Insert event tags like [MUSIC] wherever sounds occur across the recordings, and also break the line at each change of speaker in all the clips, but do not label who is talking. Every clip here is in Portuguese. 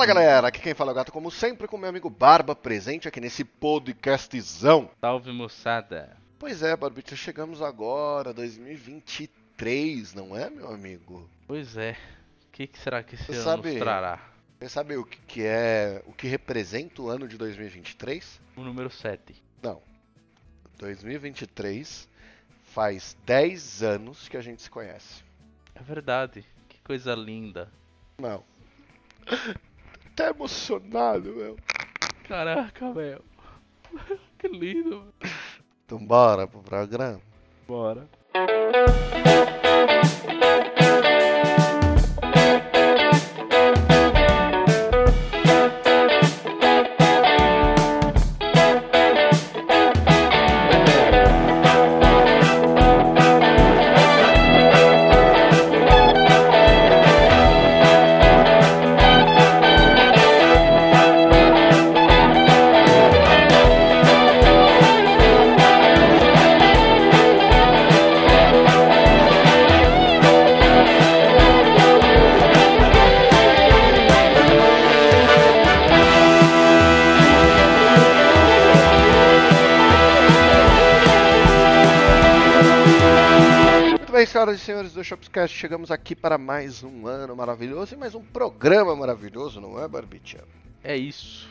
Fala galera, aqui quem fala é o Gato, como sempre, com meu amigo Barba, presente aqui nesse podcastzão.
Salve moçada.
Pois é, Barbita, chegamos agora, 2023, não é, meu amigo?
Pois é. O que, que será que esse
Você
ano
sabe-
trará?
Você sabe o que, que é, o que representa o ano de 2023?
O número 7.
Não. 2023 faz 10 anos que a gente se conhece.
É verdade. Que coisa linda.
Não. Tá emocionado, meu.
Caraca, velho. [LAUGHS] que lindo.
Então bora pro programa.
Bora.
Senhoras e senhores do Shopscast, chegamos aqui para mais um ano maravilhoso e mais um programa maravilhoso, não é, Barbicha?
É isso.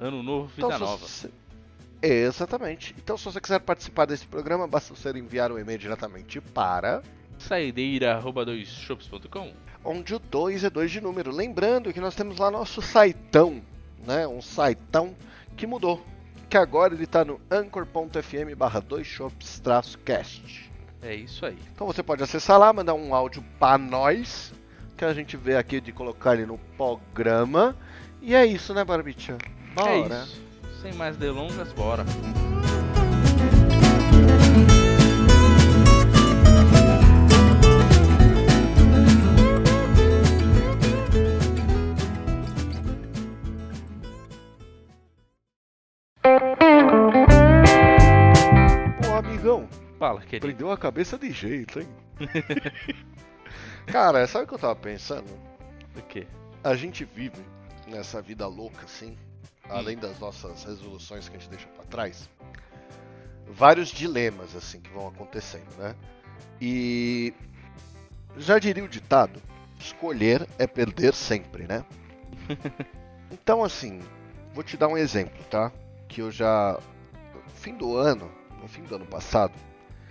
Ano novo, vida
Então,
nova.
você- Exatamente. Então, se você quiser participar desse programa, basta você enviar um e-mail diretamente para
Saideira.com
onde o 2 é 2 de número. Lembrando que nós temos lá nosso saitão, né? Um saitão que mudou. Que agora ele está no anchor.fm barra 2shops-cast.
É isso aí.
Então você pode acessar lá, mandar um áudio para nós, que a gente vê aqui de colocar ele no programa. E é isso, né, Barbicha? Bora.
É isso. Sem mais delongas, bora. Querido.
prendeu a cabeça de jeito, hein? [LAUGHS] Cara, sabe o que eu tava pensando?
O quê?
A gente vive nessa vida louca, assim, além das nossas resoluções que a gente deixa pra trás, vários dilemas, assim, que vão acontecendo, né? E já diria o ditado: escolher é perder sempre, né? [LAUGHS] Então, assim, vou te dar um exemplo, tá? Que eu já. No fim do ano, no fim do ano passado,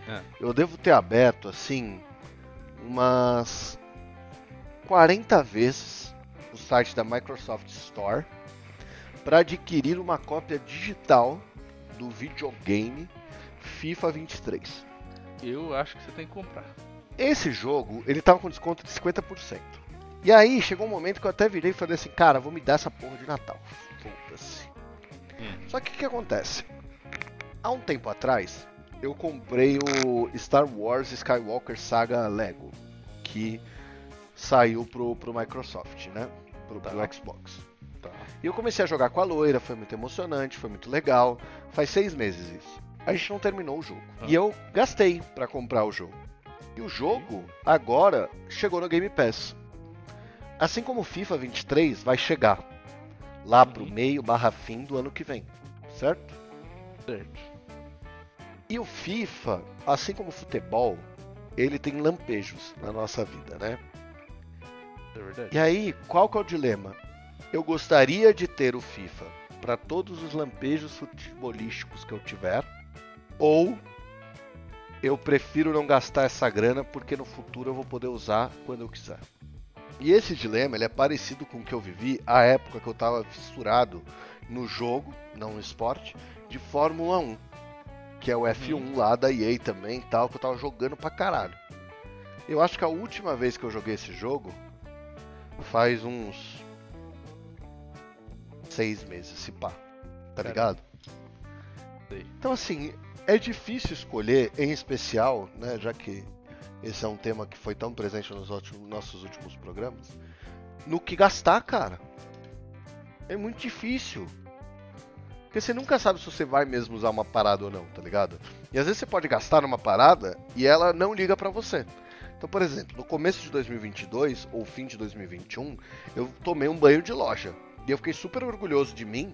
É.
eu devo ter aberto, assim, umas 40 vezes o site da Microsoft Store para adquirir uma cópia digital do videogame FIFA 23.
Eu acho que você tem que comprar.
Esse jogo, ele tava com desconto de 50%. E aí, chegou um momento que eu até virei e falei assim, cara, vou me dar essa porra de Natal. Foda-se.
Hum.
Só que o que acontece? Há um tempo atrás, eu comprei o Star Wars Skywalker Saga Lego, que saiu pro, pro Microsoft, né? Pro, pro
Tá.
Xbox.
Tá.
E eu comecei a jogar com a loira, foi muito emocionante, foi muito legal. Faz seis meses isso. A gente não terminou o jogo.
Ah.
E eu gastei pra comprar o jogo. E o jogo, agora, chegou no Game Pass. Assim como o FIFA 23 vai chegar lá pro
Uhum.
meio barra fim do ano que vem. Certo?
Certo.
E o FIFA, assim como o futebol, ele tem lampejos na nossa vida, né?
É.
E aí, qual que é o dilema? Eu gostaria de ter o FIFA para todos os lampejos futebolísticos que eu tiver, ou eu prefiro não gastar essa grana porque no futuro eu vou poder usar quando eu quiser. E esse dilema ele é parecido com o que eu vivi à época que eu estava fissurado no jogo, não no esporte, de Fórmula 1, que é o F1 lá da EA também, tal, que eu tava jogando pra caralho. Eu acho que a última vez que eu joguei esse jogo faz uns seis meses, se pá. Tá ligado?
Sei.
Então assim, é difícil escolher, em especial, né, já que esse é um tema que foi tão presente nos últimos- nossos últimos programas, no que gastar, cara. É muito difícil. Porque você nunca sabe se você vai mesmo usar uma parada ou não, tá ligado? E às vezes você pode gastar numa parada e ela não liga pra você. Então, por exemplo, no começo de 2022 ou fim de 2021, eu tomei um banho de loja. E eu fiquei super orgulhoso de mim,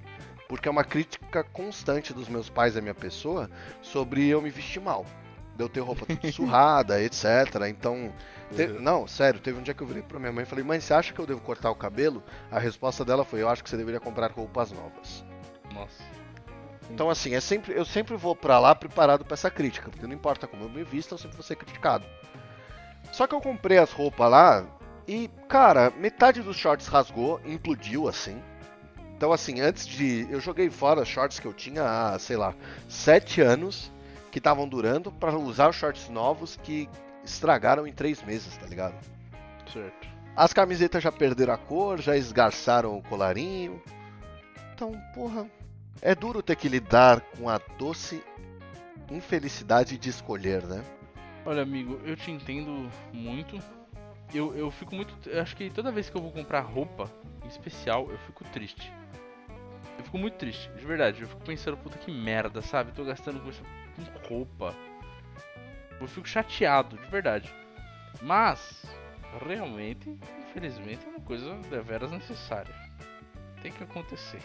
porque é uma crítica constante dos meus pais à minha pessoa sobre eu me vestir mal. De eu ter roupa [LAUGHS] tudo surrada, etc. Então, te-
Uhum.
não, sério, teve um dia que eu virei pra minha mãe e falei, mãe, você acha que eu devo cortar o cabelo? A resposta dela foi, eu acho que você deveria comprar roupas novas.
Nossa.
Então, assim, é sempre, eu sempre vou pra lá preparado pra essa crítica, porque não importa como eu me visto, eu sempre vou ser criticado. Só que eu comprei as roupas lá e, cara, metade dos shorts rasgou, implodiu assim. Então, assim, antes de. Eu joguei fora shorts que eu tinha há, sei lá, sete anos, que estavam durando, pra usar os shorts novos que estragaram em três meses, tá ligado?
Certo.
As camisetas já perderam a cor, já esgarçaram o colarinho. Então, porra, é duro ter que lidar com a doce infelicidade de escolher, né?
Olha, amigo, eu te entendo muito. Eu, eu fico muito. Eu acho que toda vez que eu vou comprar roupa, em especial, eu fico triste. Eu fico muito triste, de verdade. Eu fico pensando, puta que merda, sabe? Tô gastando com, com roupa. Eu fico chateado, de verdade. Mas, realmente, infelizmente, é uma coisa deveras necessária. Tem que acontecer.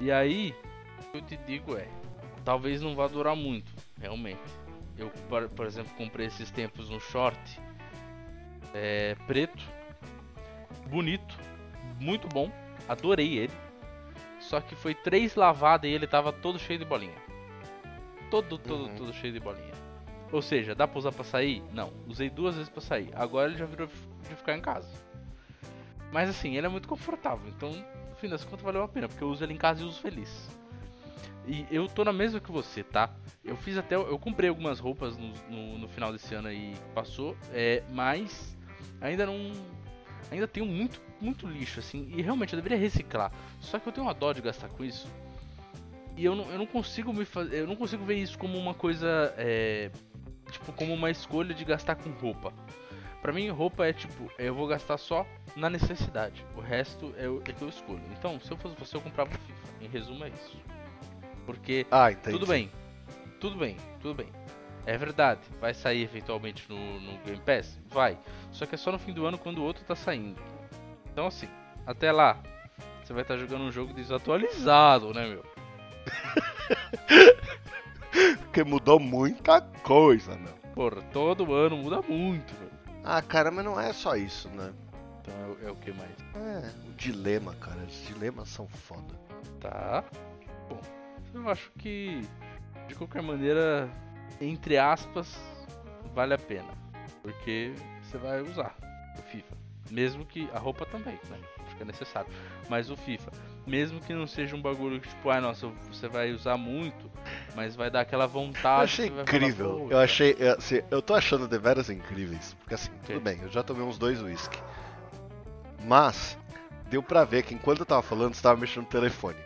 E aí, o que eu te digo é: talvez não vá durar muito, realmente. Eu, por, por exemplo, comprei esses tempos um short é, preto, bonito, muito bom, adorei ele. Só que foi três lavadas e ele tava todo cheio de bolinha. Todo, todo,
Uhum.
todo cheio de bolinha. Ou seja, dá pra usar pra sair? Não. Usei duas vezes pra sair. Agora ele já virou de ficar em casa. Mas assim, ele é muito confortável. Então, fim das contas, valeu a pena. Porque eu uso ele em casa e uso feliz. E eu tô na mesma que você, tá? Eu fiz até. Eu comprei algumas roupas no, no, no final desse ano aí que passou. É, mas ainda não. Ainda tenho muito, muito lixo, assim. E realmente eu deveria reciclar. Só que eu tenho uma dó de gastar com isso. E eu não, eu não consigo me fazer. Eu não consigo ver isso como uma coisa. É, tipo, como uma escolha de gastar com roupa. Pra mim, roupa é tipo, eu vou gastar só na necessidade. O resto é, o- é que eu escolho. Então, se eu fosse você, eu comprava o FIFA. Em resumo, é isso. Porque
Ah,
tudo bem, tudo bem, tudo bem. É verdade, vai sair eventualmente no, no Game Pass? Vai. Só que é só no fim do ano quando o outro tá saindo. Então assim, até lá, você vai estar jogando um jogo desatualizado, né, meu? [LAUGHS]
Porque mudou muita coisa, meu.
Porra, todo ano muda muito.
Ah, cara, mas não é só isso, né?
Então é, o- é o que mais?
É, o dilema, cara. Os dilemas são foda.
Tá. Bom, eu acho que de qualquer maneira, entre aspas, vale a pena. Porque você vai usar o FIFA. Mesmo que a roupa também, né? Acho que é necessário. Mas o FIFA, mesmo que não seja um bagulho que tipo, ah, nossa, você vai usar muito, mas vai dar aquela vontade.
Eu achei
falar,
incrível.
"Pô,
eu achei. eu, assim, eu tô achando deveras incríveis. Porque assim, tudo
Ok.
bem, eu já tomei uns dois whisky. Mas, deu pra ver que enquanto eu tava falando, você tava mexendo no telefone.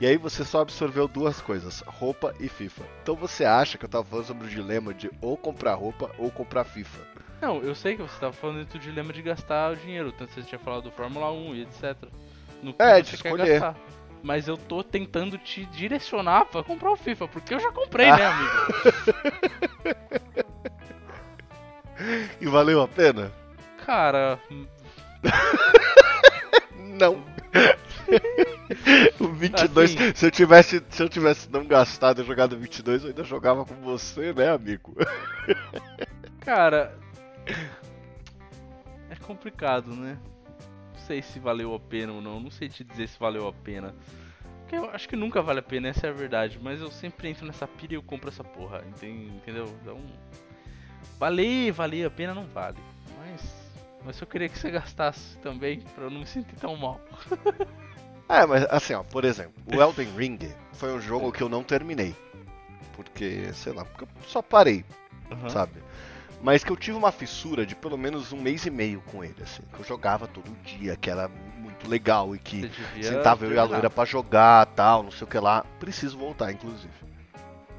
E aí você só absorveu duas coisas, roupa e FIFA. Então você acha que eu tava falando sobre o dilema de ou comprar roupa ou comprar FIFA.
Não, eu sei que você tava falando do dilema de gastar o dinheiro, tanto que você tinha falado do Fórmula 1 e etc. No que
É, de escolher.
gastar. Mas eu tô tentando te direcionar pra comprar o FIFA, porque eu já comprei, né, amigo? [LAUGHS]
E valeu a pena?
Cara,
Não. o 22,
Assim.
se eu tivesse, se eu tivesse não gastado e jogado 22, eu ainda jogava com você, né, amigo?
cara. É complicado, né? Não sei se valeu a pena ou não, não sei te dizer se valeu a pena. Porque eu acho que nunca vale a pena, essa é a verdade. Mas eu sempre entro nessa pilha e eu compro essa porra, enten- entendeu? Então. Valer, valer a pena não vale. Mas. Mas eu queria que você gastasse também, pra eu não me sentir tão mal.
É, mas assim, ó, por exemplo, o Elden Ring foi um jogo que eu não terminei. Porque, sei lá, porque eu só parei,
Aham.
sabe? Mas que eu tive uma fissura de pelo menos um mês e meio com ele, assim. Que eu jogava todo dia, que era muito legal e que sentava eu e a loira pra jogar tal, não sei o que lá. Preciso voltar, inclusive.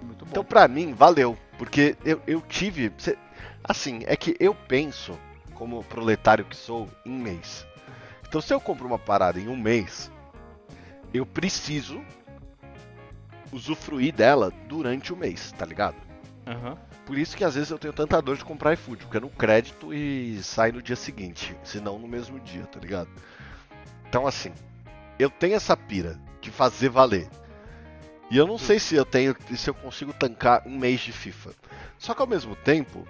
Muito bom.
Então, pra mim, valeu. Porque eu, eu tive. cê- Assim, é que eu penso, como proletário que sou, em mês. Então, se eu compro uma parada em um mês, eu preciso usufruir dela durante o mês, tá ligado?
Aham.
Por isso que às vezes eu tenho tanta dor de comprar iFood, porque é no crédito e sai no dia seguinte, se não no mesmo dia, tá ligado? Então assim, eu tenho essa pira de fazer valer. E eu não sei se eu tenho, se eu consigo tancar um mês de FIFA. Só que ao mesmo tempo,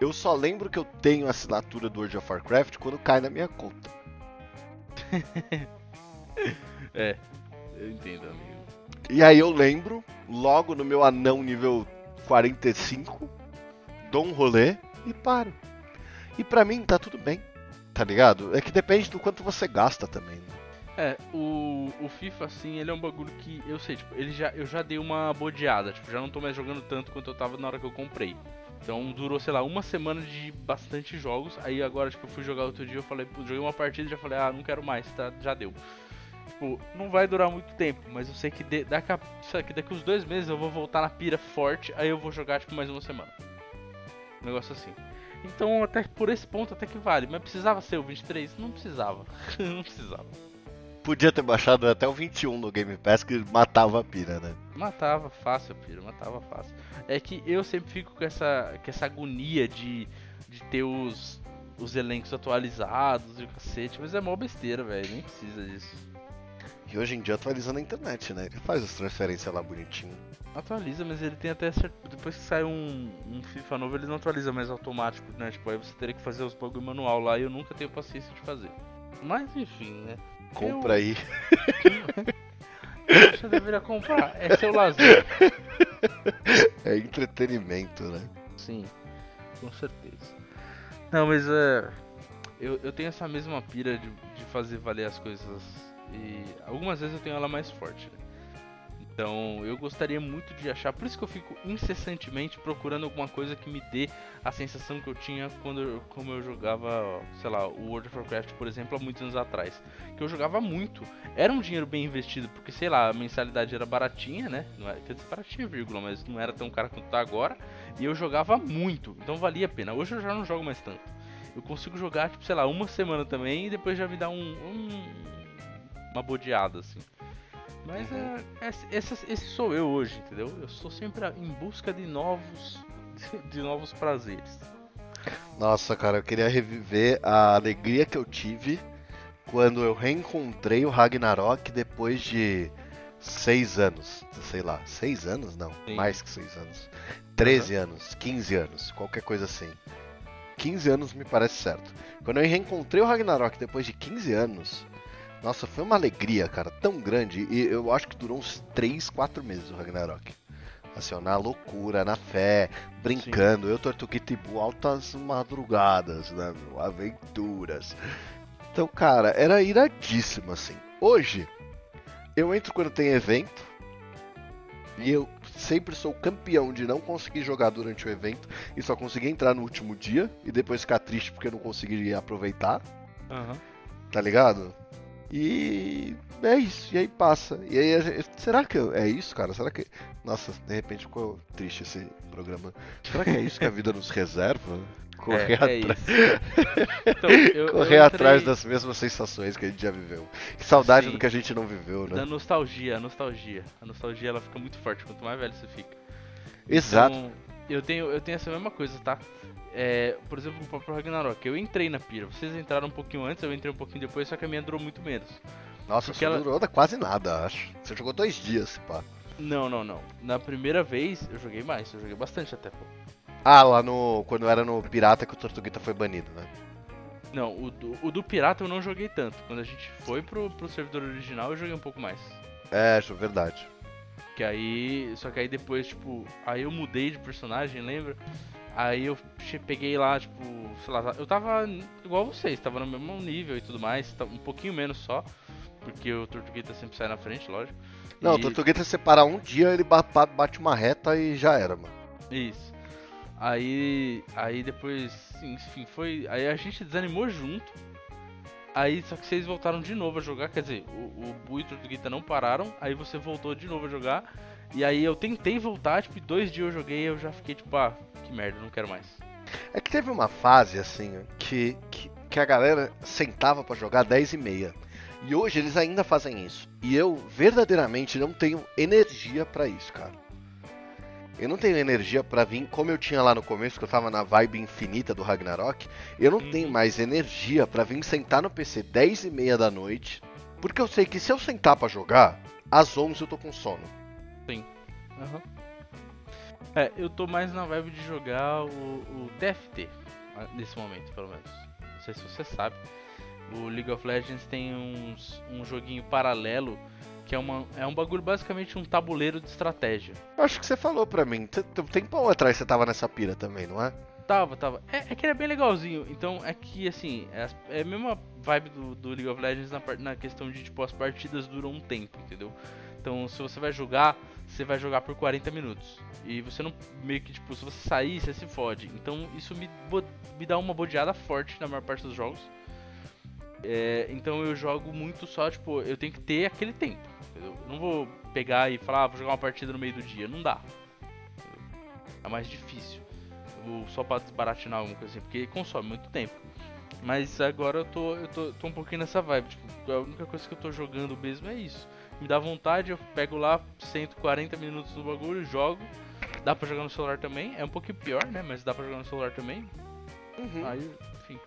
eu só lembro que eu tenho a assinatura do World of Warcraft quando cai na minha conta. [LAUGHS]
é, eu entendo, amigo.
E aí eu lembro, logo no meu anão nível 45, dou um rolê e paro. E pra mim tá tudo bem, tá ligado? É que depende do quanto você gasta também. Né?
É, o, o FIFA, assim, ele é um bagulho que eu sei, tipo, ele já, eu já dei uma bodeada, tipo, já não tô mais jogando tanto quanto eu tava na hora que eu comprei. Então durou, sei lá, uma semana de bastante jogos. Aí agora, tipo, eu fui jogar outro dia, eu falei, joguei uma partida e já falei, ah, não quero mais, tá, já deu. Tipo, não vai durar muito tempo, mas eu sei que de, daqui, a, que daqui uns dois meses eu vou voltar na pira forte, aí eu vou jogar, tipo, mais uma semana. Um negócio assim. Então, até por esse ponto, até que vale. Mas precisava ser o 23? Não precisava. [LAUGHS] não precisava
podia ter baixado até o 21 no Game Pass que matava a pira, né?
Matava fácil a pira, matava fácil. É que eu sempre fico com essa, com essa agonia de, de ter os, os elencos atualizados e o cacete, mas é mó besteira, velho, nem precisa disso.
E hoje em dia atualiza na internet, né? Ele faz as transferências lá bonitinho.
Atualiza, mas ele tem até certo... Depois que sai um, um FIFA novo, ele não atualiza mais automático, né? Tipo, aí você teria que fazer os bagulho manual lá e eu nunca tenho paciência de fazer. Mas enfim, né?
Compra eu... aí. [LAUGHS]
Você deveria comprar. É seu lazer.
É entretenimento, né?
Sim, com certeza. Não, mas é. Eu, eu tenho essa mesma pira de, de fazer valer as coisas. E algumas vezes eu tenho ela mais forte, né? Então eu gostaria muito de achar, por isso que eu fico incessantemente procurando alguma coisa que me dê a sensação que eu tinha quando eu, como eu jogava, sei lá, o World of Warcraft, por exemplo, há muitos anos atrás. Que eu jogava muito. Era um dinheiro bem investido, porque sei lá, a mensalidade era baratinha, né? Não era, quer dizer, baratinha, vírgula, mas não era tão cara quanto tá agora. E eu jogava muito, então valia a pena. Hoje eu já não jogo mais tanto. Eu consigo jogar, tipo, sei lá, uma semana também e depois já me dá um, um uma bodeada, assim. Mas é, é, esse, esse, sou eu hoje, entendeu? Eu sou sempre em busca de novos, [LAUGHS] de novos prazeres.
Nossa, cara, eu queria reviver a alegria que eu tive quando eu reencontrei o Ragnarok depois de seis anos. Sei lá, seis anos? Não, Sim. mais que seis anos. Treze uhum. anos, quinze anos, qualquer coisa assim. 15 anos me parece certo. Quando eu reencontrei o Ragnarok depois de 15 anos, nossa, foi uma alegria, cara, tão grande. E eu acho que durou uns 3, 4 meses o Ragnarok. Assim, ó, na loucura, na fé, brincando. Sim. Eu, e Bu, altas madrugadas, né, meu? Aventuras. Então, cara, era iradíssimo, assim. Hoje, eu entro quando tem evento. E eu sempre sou campeão de não conseguir jogar durante o evento e só conseguir entrar no último dia e depois ficar triste porque eu não conseguiria aproveitar.
Uhum.
Tá ligado? E é isso, e aí passa. E aí, gente, será que é isso, cara? Será que. Nossa, de repente ficou triste esse programa. Será que é isso que a vida nos reserva? [LAUGHS] Correr, é, é atrás... [LAUGHS] então, eu, Correr eu entrei... atrás das mesmas sensações que a gente já viveu. Que saudade Sim. do que a gente não viveu, né?
Da nostalgia, a nostalgia. A nostalgia ela fica muito forte quanto mais velho você fica.
Exato. Então,
eu tenho, eu tenho essa mesma coisa, tá? É, por exemplo, o próprio Ragnarok, eu entrei na pira. Vocês entraram um pouquinho antes, eu entrei um pouquinho depois, só que a minha durou muito menos.
Nossa, Porque ela durou quase nada, acho. Você jogou dois dias, pá.
Não, não, não. Na primeira vez eu joguei mais, eu joguei bastante até, pô.
Ah, lá no. Quando era no Pirata que o Tortuguita foi banido, né?
Não, o do, o do Pirata eu não joguei tanto. Quando a gente foi pro, pro servidor original eu joguei um pouco mais.
É, acho verdade.
Que aí. Só que aí depois, tipo. Aí eu mudei de personagem, lembra? Aí eu peguei lá, tipo, sei lá, eu tava igual vocês, tava no mesmo nível e tudo mais, um pouquinho menos só, porque o Tortuguita sempre sai na frente, lógico.
Não, e... o Tortuguita se parar um dia, ele bate uma reta e já era, mano.
Isso. Aí, aí depois, enfim, foi, aí a gente desanimou junto. Aí só que vocês voltaram de novo a jogar, quer dizer, o, o Bu e o Tortuguita não pararam, aí você voltou de novo a jogar. E aí eu tentei voltar, tipo, dois dias eu joguei e eu já fiquei tipo, ah, que merda, não quero mais.
É que teve uma fase assim que, que, que a galera sentava para jogar 10 e meia. E hoje eles ainda fazem isso. E eu verdadeiramente não tenho energia para isso, cara. Eu não tenho energia para vir, como eu tinha lá no começo, que eu tava na vibe infinita do Ragnarok. Eu não uhum. tenho mais energia para vir sentar no PC 10 e meia da noite Porque eu sei que se eu sentar pra jogar, às 11 eu tô com sono.
Aham. É, eu tô mais na vibe de jogar o, o TFT, nesse momento, pelo menos. Não sei se você sabe. O League of Legends tem uns, um joguinho paralelo que é, uma, é um bagulho basicamente um tabuleiro de estratégia.
Eu Acho que você falou pra mim. Um tempão atrás você tava nessa pira também, não é?
Tava, tava. É, é que ele é bem legalzinho. Então é que assim, é, é a mesma vibe do, do League of Legends na, na questão de tipo, as partidas duram um tempo, entendeu? Então se você vai jogar, você vai jogar por 40 minutos. E você não. Meio que tipo, se você sair, você se fode. Então isso me, me dá uma bodeada forte na maior parte dos jogos. É, então eu jogo muito só, tipo, eu tenho que ter aquele tempo. Eu não vou pegar e falar, ah, vou jogar uma partida no meio do dia. Não dá. É mais difícil. Ou só pra desbaratinar alguma coisa assim, porque consome muito tempo. Mas agora eu tô, eu tô, tô um pouquinho nessa vibe. Tipo, a única coisa que eu tô jogando mesmo é isso. Me dá vontade, eu pego lá 140 minutos no bagulho, jogo. Dá pra jogar no celular também. É um pouquinho pior, né? Mas dá pra jogar no celular também. Aí, enfim.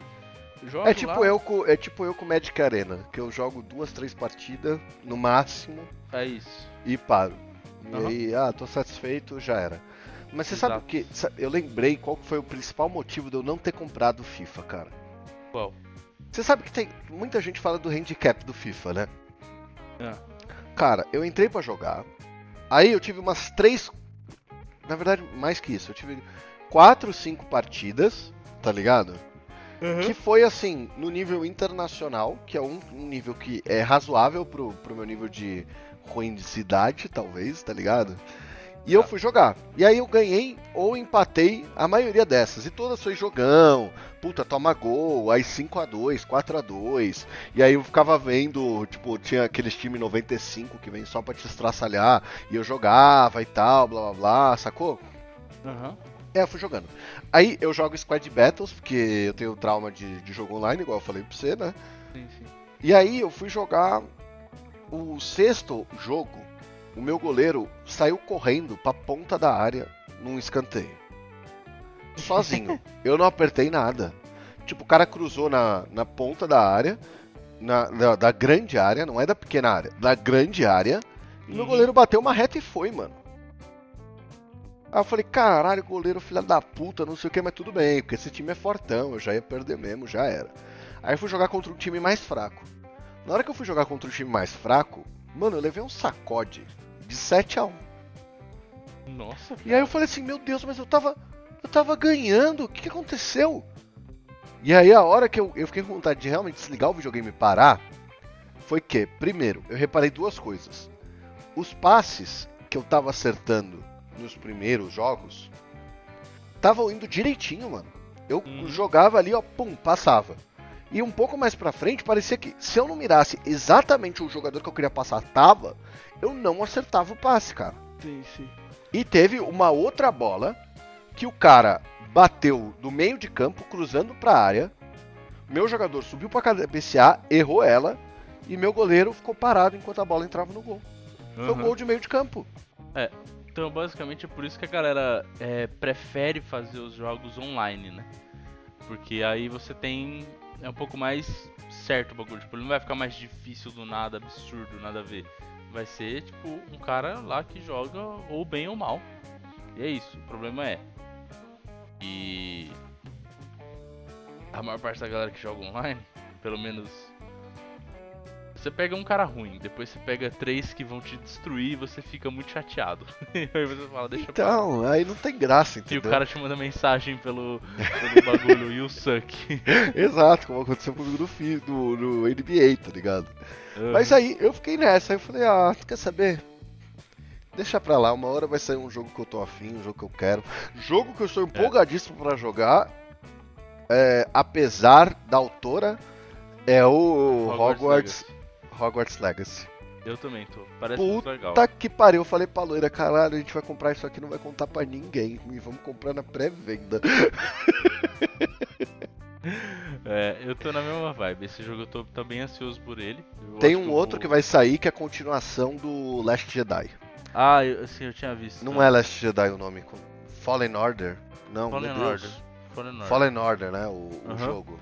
Jogo
É tipo
lá,
eu com, é tipo eu com Magic Arena, que eu jogo duas, três partidas no máximo
É isso.
e paro. E
Aham.
aí, ah, tô satisfeito, já era. Mas você sabe o
Exato.
que? Eu lembrei qual foi o principal motivo de eu não ter comprado o FIFA, cara.
Qual?
Você sabe que tem muita gente fala do handicap do FIFA, né?
Ah,
Cara, eu entrei pra jogar. Aí eu tive umas três. Na verdade, mais que isso. Eu tive quatro, cinco partidas, tá ligado? Que foi assim, no nível internacional, que é um, um nível que é razoável pro, pro meu nível de ruindade, talvez, tá ligado? E eu fui jogar. E aí eu ganhei ou empatei a maioria dessas. E todas foi jogão. Puta, toma gol. Aí 5x2, 4x2. E aí eu ficava vendo, tipo, tinha aqueles time 95 que vem só pra te estraçalhar. E eu jogava e tal, blá blá blá, sacou?
Aham.
É, eu fui jogando. Aí eu jogo Squad Battles, porque eu tenho trauma de, de jogo online, igual eu falei pra você, né?
Sim, sim.
E aí eu fui jogar o sexto jogo. O meu goleiro saiu correndo pra ponta da área num escanteio. Sozinho. [LAUGHS] eu não apertei nada. Tipo, o cara cruzou na, na ponta da área, na, da, da grande área, não é da pequena área, da grande área. E meu
Uhum.
goleiro bateu uma reta e foi, mano. Aí eu falei, caralho, goleiro filha da puta, não sei o que, mas tudo bem, porque esse time é fortão, eu já ia perder mesmo, já era. Aí eu fui jogar contra um time mais fraco. Na hora que eu fui jogar contra um time mais fraco, mano, eu levei um sacode de 7 a 1
Nossa,
E aí eu falei assim, meu Deus, mas eu tava. Eu tava ganhando, o que, que aconteceu? E aí a hora que eu, eu fiquei com vontade de realmente desligar o videogame e parar, foi que, primeiro, eu reparei duas coisas. Os passes que eu tava acertando nos primeiros jogos estavam indo direitinho, mano. Eu
Uhum.
jogava ali, ó, pum, passava. E um pouco mais pra frente, parecia que se eu não mirasse exatamente o jogador que eu queria passar tava, eu não acertava o passe, cara.
sim, sim.
E teve uma outra bola que o cara bateu no meio de campo, cruzando pra área. Meu jogador subiu pra cabecear, errou ela. E meu goleiro ficou parado enquanto a bola entrava no gol. Foi um gol de meio de campo.
Então, basicamente, é por isso que a galera é, prefere fazer os jogos online, né? Porque aí você tem. É um pouco mais certo o bagulho. Tipo, ele não vai ficar mais difícil do nada, absurdo, nada a ver. Vai ser, tipo, um cara lá que joga ou bem ou mal. E é isso. O problema é. E. A maior parte da galera que joga online, pelo menos. Você pega um cara ruim, depois você pega três que vão te destruir e você fica muito chateado. [LAUGHS] aí você fala, deixa pra.
Então, aí não tem graça,
E o
entendeu?
cara te manda mensagem pelo, pelo [LAUGHS] bagulho, you suck. [LAUGHS]
Exato, como aconteceu comigo no, no, no NBA, tá ligado? Mas aí eu fiquei nessa, aí eu falei, ah, quer saber? Deixa pra lá, uma hora vai sair um jogo que eu tô afim, um jogo que eu quero. Jogo que eu estou empolgadíssimo pra jogar, é, apesar da autora, é o Hogwarts, Hogwarts, Legacy.
Legacy. Eu também tô. Parece muito legal.
Tá que pariu, eu falei pra loira, caralho, a gente vai comprar isso aqui, não vai contar pra ninguém. E vamos comprar na pré-venda. [LAUGHS]
É, eu tô na mesma vibe. Esse jogo eu tô, tô bem ansioso por ele. Eu
Tem um
eu
outro
vou-
que vai sair que é a continuação do Last Jedi.
Ah, eu, assim, eu tinha visto.
Não é Last Jedi o nome, Fallen Order? Não,
Fallen. Order. Fallen Order.
Fallen Order, né? O, o
Aham.
jogo.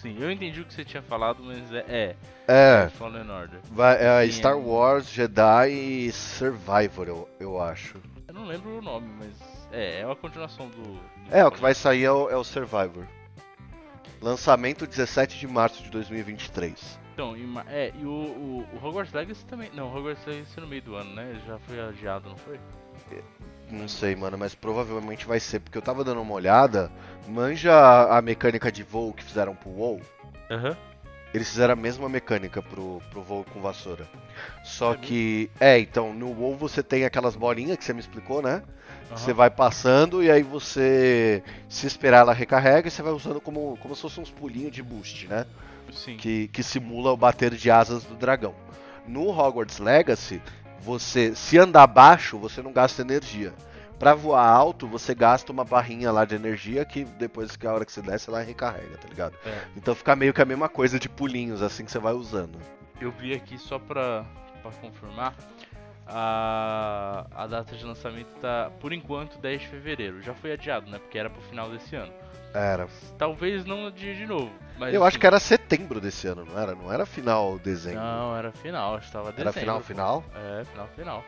Sim, eu entendi o que você tinha falado, mas é. é.
É,
Fallen Order.
vai, é Star
é.
Wars, Jedi e Survivor, eu, eu acho.
Eu não lembro o nome, mas é, é uma continuação do. do
É, o que vai sair é o, é o Survivor. Lançamento 17 de março de 2023.
Então, e, é, e o, o, o Hogwarts Legacy também. Não, o Hogwarts Legacy é no meio do ano, né? Ele já foi adiado, não foi?
Não sei, mano, mas provavelmente vai ser, porque eu tava dando uma olhada. Manja a, mecânica de voo que fizeram pro WoW?
Aham.
Eles fizeram a mesma mecânica pro, pro voo com vassoura. Só
É
que. É, então, no WoW você tem aquelas bolinhas que você me explicou, né?
aham.
Você vai passando e aí você. Se esperar ela recarrega e você vai usando como, como se fossem uns pulinhos de boost, né?
Sim.
que, que simula o bater de asas do dragão. No Hogwarts Legacy, você se andar baixo, você não gasta energia. Pra voar alto, você gasta uma barrinha lá de energia que depois que a hora que você desce, ela recarrega, tá ligado?
É.
Então fica meio que a mesma coisa de pulinhos assim que você vai usando.
Eu vi aqui só pra, pra confirmar. A, a data de lançamento tá, por enquanto, 10 de fevereiro. Já foi adiado, né? Porque era pro final desse ano.
Era.
Talvez não adie de novo. Mas
Eu acho que era setembro desse ano, não era? Não era final dezembro.
Não, era final, acho que tava
era
dezembro.
final final?
É, final, final.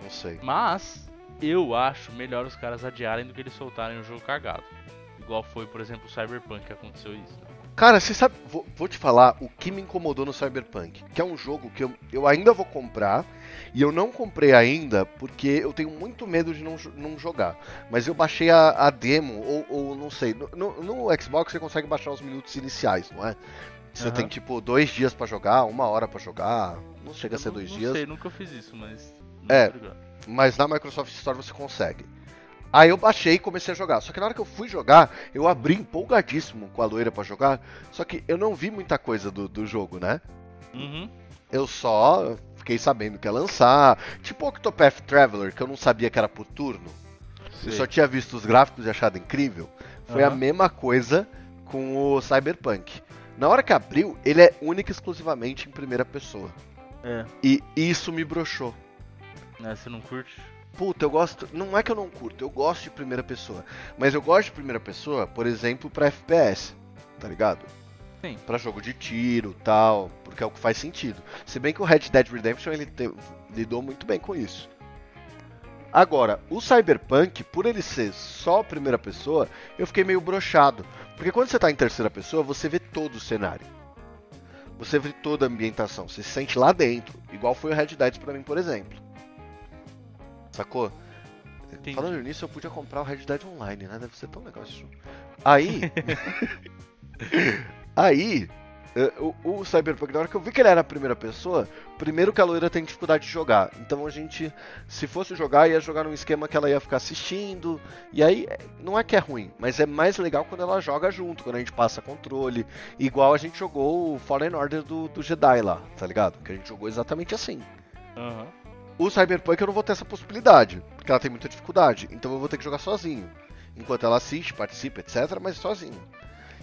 Não sei.
Mas eu acho melhor os caras adiarem do que eles soltarem o jogo cagado. Igual foi, por exemplo, o Cyberpunk que aconteceu isso. né?
Cara, você sabe, vou, vou te falar o que me incomodou no Cyberpunk, que é um jogo que eu, eu ainda vou comprar, e eu não comprei ainda porque eu tenho muito medo de não, não jogar. Mas eu baixei a, a demo, ou, ou não sei, no, no- Xbox você consegue baixar os minutos iniciais, não é? Você
Aham.
tem tipo dois dias pra jogar, uma hora pra jogar, não chega a
Eu
ser
não,
dois
não
dias.
sei, nunca fiz isso, mas.
É.
não.
Mas na Microsoft Store você consegue. Aí eu baixei e comecei a jogar. Só que na hora que eu fui jogar, eu abri empolgadíssimo com a loira pra jogar. Só que eu não vi muita coisa do, do jogo, né?
Uhum.
Eu só fiquei sabendo que ia lançar. Tipo Octopath Traveler, que eu não sabia que era por turno. Eu
Sei.
só tinha visto os gráficos e achado incrível. Foi a
Aham.
mesma coisa com o Cyberpunk. Na hora que abriu, ele é único e exclusivamente em primeira pessoa.
É.
E isso me broxou.
Né, você não curte?
Puta, eu gosto. Não é que eu não curto, eu gosto de primeira pessoa. Mas eu gosto de primeira pessoa, por exemplo, pra FPS. Tá ligado?
Sim.
Pra jogo de tiro tal. Porque é o que faz sentido. Se bem que o Red Dead Redemption ele te- lidou muito bem com isso. Agora, o Cyberpunk, por ele ser só primeira pessoa, eu fiquei meio brochado. Porque quando você tá em terceira pessoa, você vê todo o cenário. Você vê toda a ambientação, você se sente lá dentro. Igual foi o Red Dead pra mim, por exemplo. Sacou?
Entendi.
Falando nisso, eu podia comprar o Red Dead Online, né? Deve ser tão legal isso. Aí. [LAUGHS] aí. eh, O, o Cyberpunk, na hora que eu vi que ele era a primeira pessoa, primeiro que a loira tem dificuldade de jogar. Então a gente, se fosse jogar, ia jogar num esquema que ela ia ficar assistindo. E aí, eh, não é que é ruim, mas é mais legal quando ela joga junto, quando a gente passa controle. Igual a gente jogou o Fallen Order do, do Jedi lá, tá ligado? Que a gente jogou exatamente assim.
Aham.
O Cyberpunk eu não vou ter essa possibilidade, porque ela tem muita dificuldade, então eu vou ter que jogar sozinho. Enquanto ela assiste, participa, etc, mas sozinho.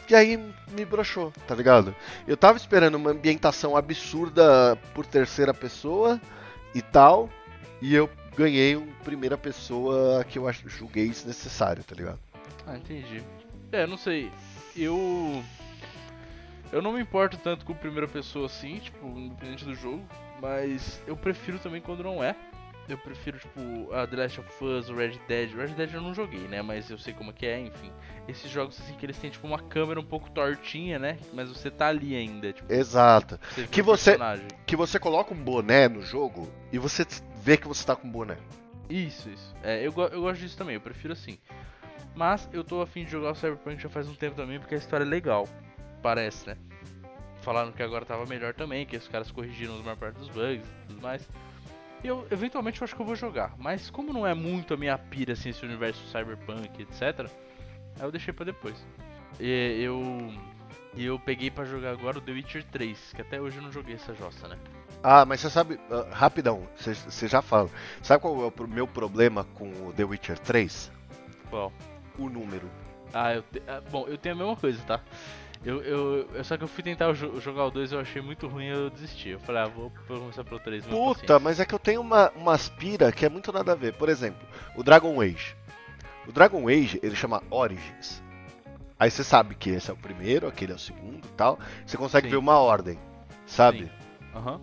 E aí me broxou, tá ligado? Eu tava esperando uma ambientação absurda por terceira pessoa e tal, e eu ganhei um primeira pessoa que eu julguei desnecessário, tá ligado?
Ah, entendi. É, não sei. Eu. Eu não me importo tanto com primeira pessoa assim, tipo, independente do jogo. Mas eu prefiro também quando não é. Eu prefiro, tipo, a The Last of Us, o Red Dead. O Red Dead eu não joguei, né? Mas eu sei como é que é, enfim. Esses jogos assim que eles têm, tipo, uma câmera um pouco tortinha, né? Mas você tá ali ainda, tipo,
Exato.
você
que você-
personagem.
Que você coloca um boné no jogo e você vê que você tá com um boné.
Isso, isso. É, eu, eu gosto disso também, eu prefiro assim. Mas eu tô afim de jogar o Cyberpunk já faz um tempo também, porque a história é legal. Parece, né? Falaram que agora tava melhor também, que os caras corrigiram a maior parte dos bugs e tudo mais. Eu, eventualmente, eu acho que eu vou jogar. Mas como não é muito a minha pira, assim, esse universo Cyberpunk, etc. Aí eu deixei pra depois. E eu... E eu peguei pra jogar agora o The Witcher 3, que até hoje eu não joguei essa jossa, né?
Ah, mas você sabe, ah, rapidão, você- já fala. Sabe qual é o meu problema com o The Witcher 3?
Qual?
O número.
Ah, eu te... ah, bom, eu tenho a mesma coisa, tá? Eu, eu, eu- só que eu fui tentar jogar o 2 eu achei muito ruim eu desisti. Eu falei, ah, vou, começar pelo 3.
Puta, mas é que eu tenho uma, uma aspira que é muito nada a ver. Por exemplo, o Dragon Age. O Dragon Age, ele chama Origins. Aí você sabe que esse é o primeiro, aquele é o segundo e tal. Você consegue
Sim.
ver uma ordem. sabe?
Aham,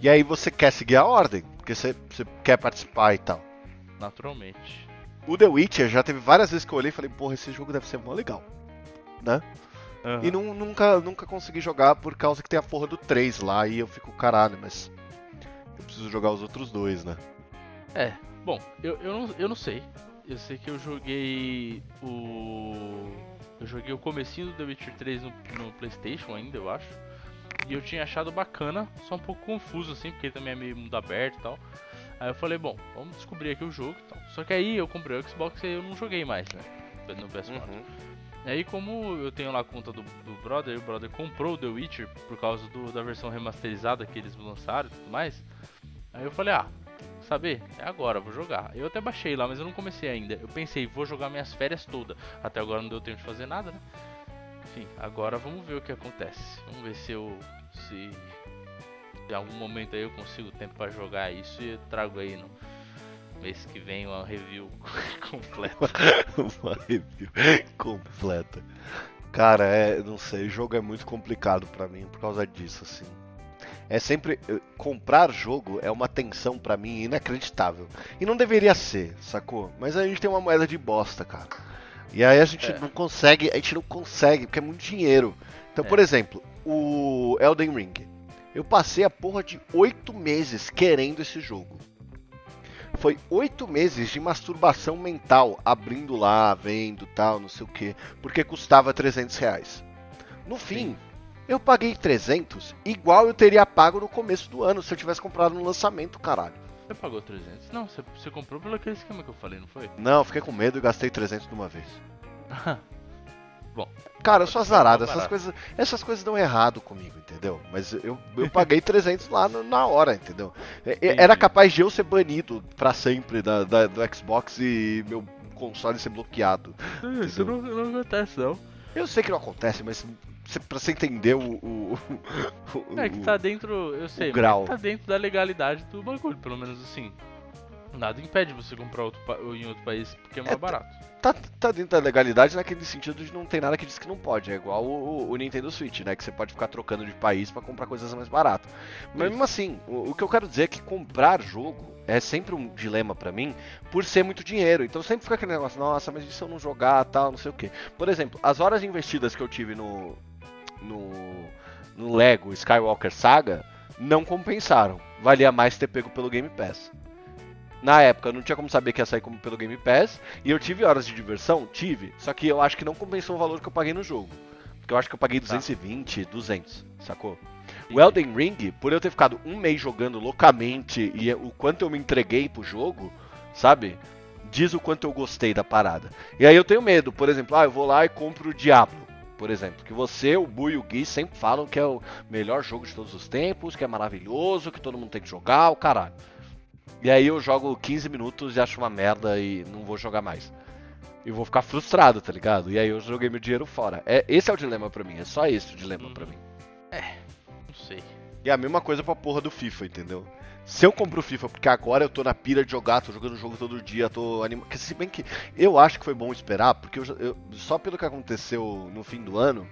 E aí você quer seguir a ordem, porque você, você quer participar e tal.
naturalmente.
O The Witcher já teve várias vezes que eu olhei e falei, porra, esse jogo deve ser mó legal. Né?
Aham.
E nu- nunca, nunca consegui jogar por causa que tem a porra do 3 lá e eu fico, caralho, mas eu preciso jogar os outros dois, né?
É, bom, eu, eu, não, eu não sei. Eu sei que eu joguei o. Eu joguei o comecinho do The Witcher 3 no, no Playstation ainda, eu acho. E eu tinha achado bacana, só um pouco confuso assim, porque também é meio mundo aberto e tal. Aí eu falei, bom, vamos descobrir aqui o jogo e tal. Só que aí eu comprei o Xbox e eu não joguei mais, né? No PS4. E aí, como eu tenho lá a conta do, do brother, o brother comprou o The Witcher por causa do- da versão remasterizada que eles lançaram e tudo mais. Aí eu falei, ah, saber, é agora, vou jogar. Eu até baixei lá, mas eu não comecei ainda. Eu pensei, vou jogar minhas férias todas. Até agora não deu tempo de fazer nada, né? Enfim, agora vamos ver o que acontece. Vamos ver se eu. se. Em algum momento aí eu consigo tempo pra jogar isso e eu trago aí no mês que vem uma review [LAUGHS] completa. [LAUGHS]
Uma review completa. Cara, é, não sei, o jogo é muito complicado pra mim por causa disso, assim. É sempre eh, comprar jogo é uma tensão pra mim inacreditável. E não deveria ser, sacou? Mas a gente tem uma moeda de bosta, cara. E aí a gente
É.
não consegue, a gente não consegue, porque é muito dinheiro. Então,
É.
por exemplo, o Elden Ring. Eu passei a porra de oito meses querendo esse jogo. Foi oito meses de masturbação mental, abrindo lá, vendo tal, não sei o que, porque custava 300 reais. No fim,
Sim.
eu paguei 300, igual eu teria pago no começo do ano, se eu tivesse comprado no lançamento, caralho.
Você pagou 300? Não, você, você comprou pelo aquele esquema que eu falei, não foi?
Não, fiquei com medo e gastei 300 de uma vez. [LAUGHS]
Bom,
Cara, eu sou azarado, essas
barato.
coisas, essas coisas dão errado comigo, entendeu? Mas eu, eu paguei 300 lá no- na hora, entendeu? É- é-
Entendi.
Era capaz de eu ser banido pra sempre da, da- do Xbox e meu console ser bloqueado.
isso não, não acontece não.
Eu sei que não acontece, mas cê- pra você entender o. o, o-
É que tá dentro, eu sei,
grau.
tá dentro da legalidade do bagulho, pelo menos assim. Nada impede você comprar outro em outro país porque é mais
É,
barato.
tá, tá dentro da legalidade naquele sentido de não tem nada que diz que não pode. É igual o, o Nintendo Switch, né? Que você pode ficar trocando de país pra comprar coisas mais baratas. Mas
Isso.
mesmo assim, o, o que eu quero dizer é que comprar jogo é sempre um dilema pra mim por ser muito dinheiro. Então sempre fica aquele negócio, nossa, mas e se eu não jogar tal, não sei o quê. Por exemplo, as horas investidas que eu tive no. no. no Lego Skywalker Saga não compensaram. Valia mais ter pego pelo Game Pass. Na época, eu não tinha como saber que ia sair como pelo Game Pass. E eu tive horas de diversão? Tive. Só que eu acho que não compensou o valor que eu paguei no jogo. Porque eu acho que eu paguei 220, 200, sacou? O Elden Ring, por eu ter ficado um mês jogando loucamente e o quanto eu me entreguei pro jogo, sabe? Diz o quanto eu gostei da parada. E aí eu tenho medo, por exemplo, ah, eu vou lá e compro o Diablo, por exemplo. Que você, o Bu e o Gui sempre falam que é o melhor jogo de todos os tempos, que é maravilhoso, que todo mundo tem que jogar, o caralho. E aí eu jogo 15 minutos e acho uma merda e não vou jogar mais. E vou ficar frustrado, tá ligado? E aí eu joguei meu dinheiro fora. É, esse é o dilema pra mim, é só esse o dilema pra
Uhum.
mim.
Não sei.
E a mesma coisa pra porra do FIFA, entendeu? Se eu compro o FIFA porque agora eu tô na pira de jogar, tô jogando o jogo todo dia, tô animado. Se bem que eu acho que foi bom esperar, porque eu, eu- só pelo que aconteceu no fim do ano,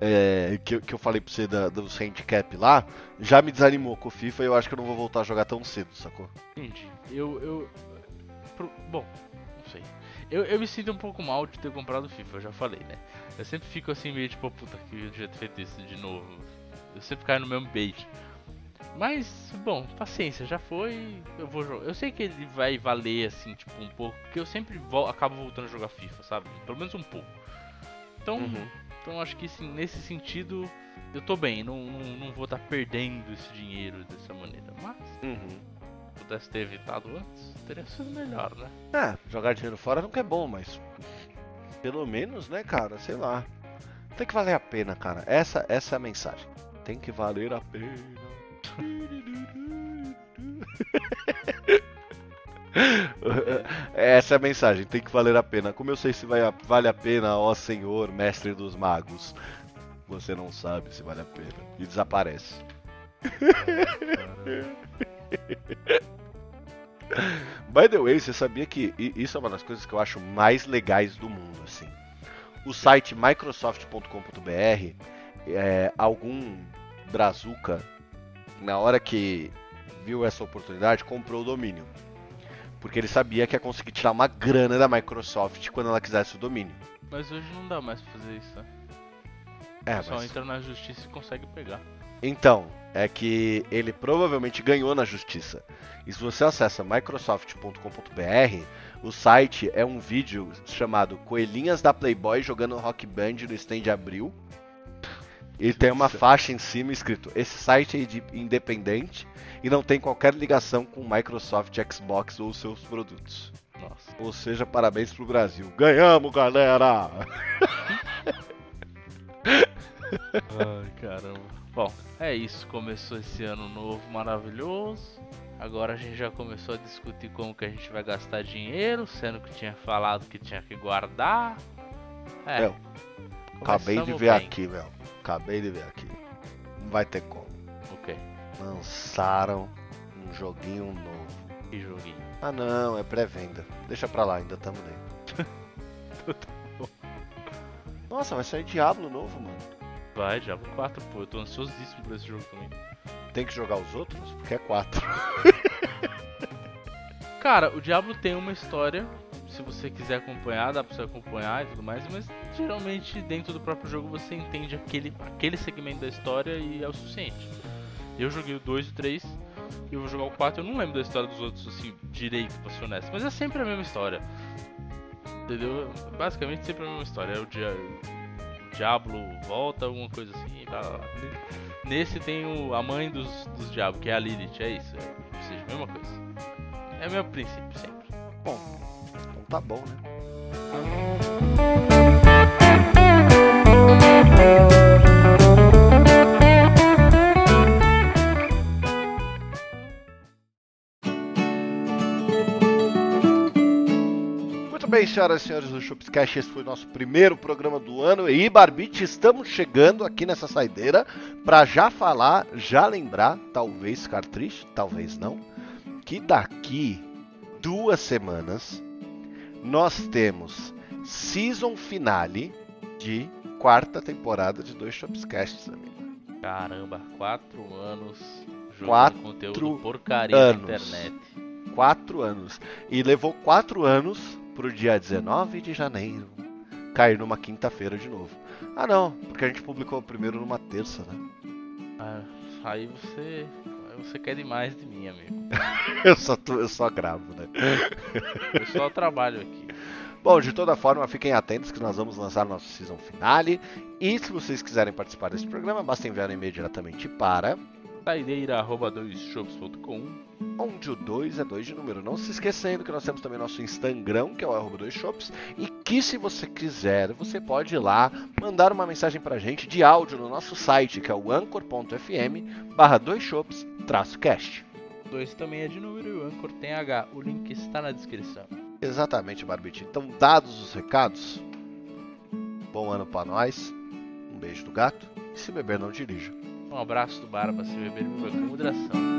é, que, eu- que eu falei pra você da, dos handicap lá, já me desanimou com o FIFA e eu acho que eu não vou voltar a jogar tão cedo, sacou?
Entendi. Eu. eu pro- bom, não sei. Eu, eu me sinto um pouco mal de ter comprado o FIFA, eu já falei, né? Eu sempre fico assim meio tipo, puta que eu devia ter feito isso de novo. Eu sempre caio no mesmo bait. Mas, bom, paciência, já foi. Eu vou jogar. Eu sei que ele vai valer assim, tipo, um pouco, porque eu sempre vol acabo voltando a jogar FIFA, sabe? Pelo menos um pouco. Então,
Uhum.
Então acho que assim, nesse sentido, eu tô bem, não, não, não vou estar perdendo esse dinheiro dessa maneira. Mas
Uhum.
se pudesse ter evitado antes, teria sido melhor, né?
É, jogar dinheiro fora nunca é bom, mas pelo menos, né, cara, sei lá. Tem que valer a pena, cara. Essa, essa é a mensagem. Tem que valer a pena. [LAUGHS] Essa é a mensagem, tem que valer a pena. Como eu sei se vai vale a pena, ó Senhor, mestre dos magos? Você não sabe se vale a pena. E desaparece. [LAUGHS] By the way, você sabia que isso é uma das coisas que eu acho mais legais do mundo, assim. O site microsoft.com.br, é, algum Brazuca, na hora que viu essa oportunidade, comprou o domínio. Porque ele sabia que ia conseguir tirar uma grana da Microsoft quando ela quisesse o domínio.
Mas hoje não dá mais pra fazer isso, né?
É,
Só
mas...
entra na justiça e consegue pegar.
Então, é que ele provavelmente ganhou na justiça. E se você acessa microsoft.com.br, o site é um vídeo chamado Coelhinhas da Playboy jogando Rock Band no stand de abril. E tem uma faixa em cima escrito: Esse site é de- independente e não tem qualquer ligação com Microsoft, Xbox ou seus produtos.
Nossa.
Ou seja, parabéns pro Brasil. Ganhamos, galera!
Ai, caramba. Bom, é isso. Começou esse ano novo maravilhoso. Agora a gente já começou a discutir como que a gente vai gastar dinheiro, sendo que tinha falado que tinha que guardar. É.
Eu Acabei de ver
bem.
aqui, velho. Acabei de ver aqui. Não vai ter como.
Ok,
Lançaram um joguinho novo.
que joguinho.
Ah não, é pré-venda. Deixa pra lá, ainda tamo dentro. [LAUGHS] Nossa, vai sair Diablo novo, mano.
Vai, Diablo 4, pô. Eu tô ansiosíssimo por esse jogo também.
Tem que jogar os outros? Porque é 4. [LAUGHS]
Cara, o Diablo tem uma história. Se você quiser acompanhar, dá pra você acompanhar e tudo mais, mas geralmente dentro do próprio jogo você entende aquele, aquele segmento da história e é o suficiente. Eu joguei o 2 e o 3, e eu vou jogar o 4, eu não lembro da história dos outros assim, direito, pra ser honesto, mas é sempre a mesma história. Entendeu? Basicamente sempre a mesma história. É o, dia, o Diablo volta, alguma coisa assim. Nesse tem o, a mãe dos, dos Diabos, que é a Lilith, é isso. É, ou seja, a mesma coisa. É o meu princípio sempre.
Bom, tá bom, né? Muito bem, senhoras e senhores do Shopscast, esse foi o nosso primeiro programa do ano. E, Barbite, estamos chegando aqui nessa saideira para já falar, já lembrar, talvez ficar triste, talvez não, que daqui duas semanas nós temos season finale de quarta temporada de dois Shopscasts, amigo.
Caramba, quatro anos jogando
Quatro
conteúdo porcaria
anos.
na internet.
Quatro anos. E levou quatro anos pro dia 19 de janeiro cair numa quinta-feira de novo. Ah não, porque a gente publicou o primeiro numa terça, né?
Ah, aí você. Você quer demais de mim, amigo. [LAUGHS]
Eu só, tô- eu só gravo, né? [LAUGHS]
Eu só trabalho aqui.
Bom, de toda forma, fiquem atentos que nós vamos lançar nosso season finale. E se vocês quiserem participar desse programa, basta enviar um e-mail diretamente para
Saideira.doisshops.com
onde o 2 é 2 de número. Não se esquecendo que nós temos também nosso Instagram, que é o arroba 2shops, e que se você quiser, você pode ir lá mandar uma mensagem pra gente de áudio no nosso site, que é o anchor.fm barra 2shops traço cast.
Dois também é de número e o Anchor tem H. O link está na descrição.
Exatamente, Barbite. Então, dados os recados, bom ano pra nós, um beijo do gato, e se beber não dirija.
Um abraço do Barba, se beber, com moderação.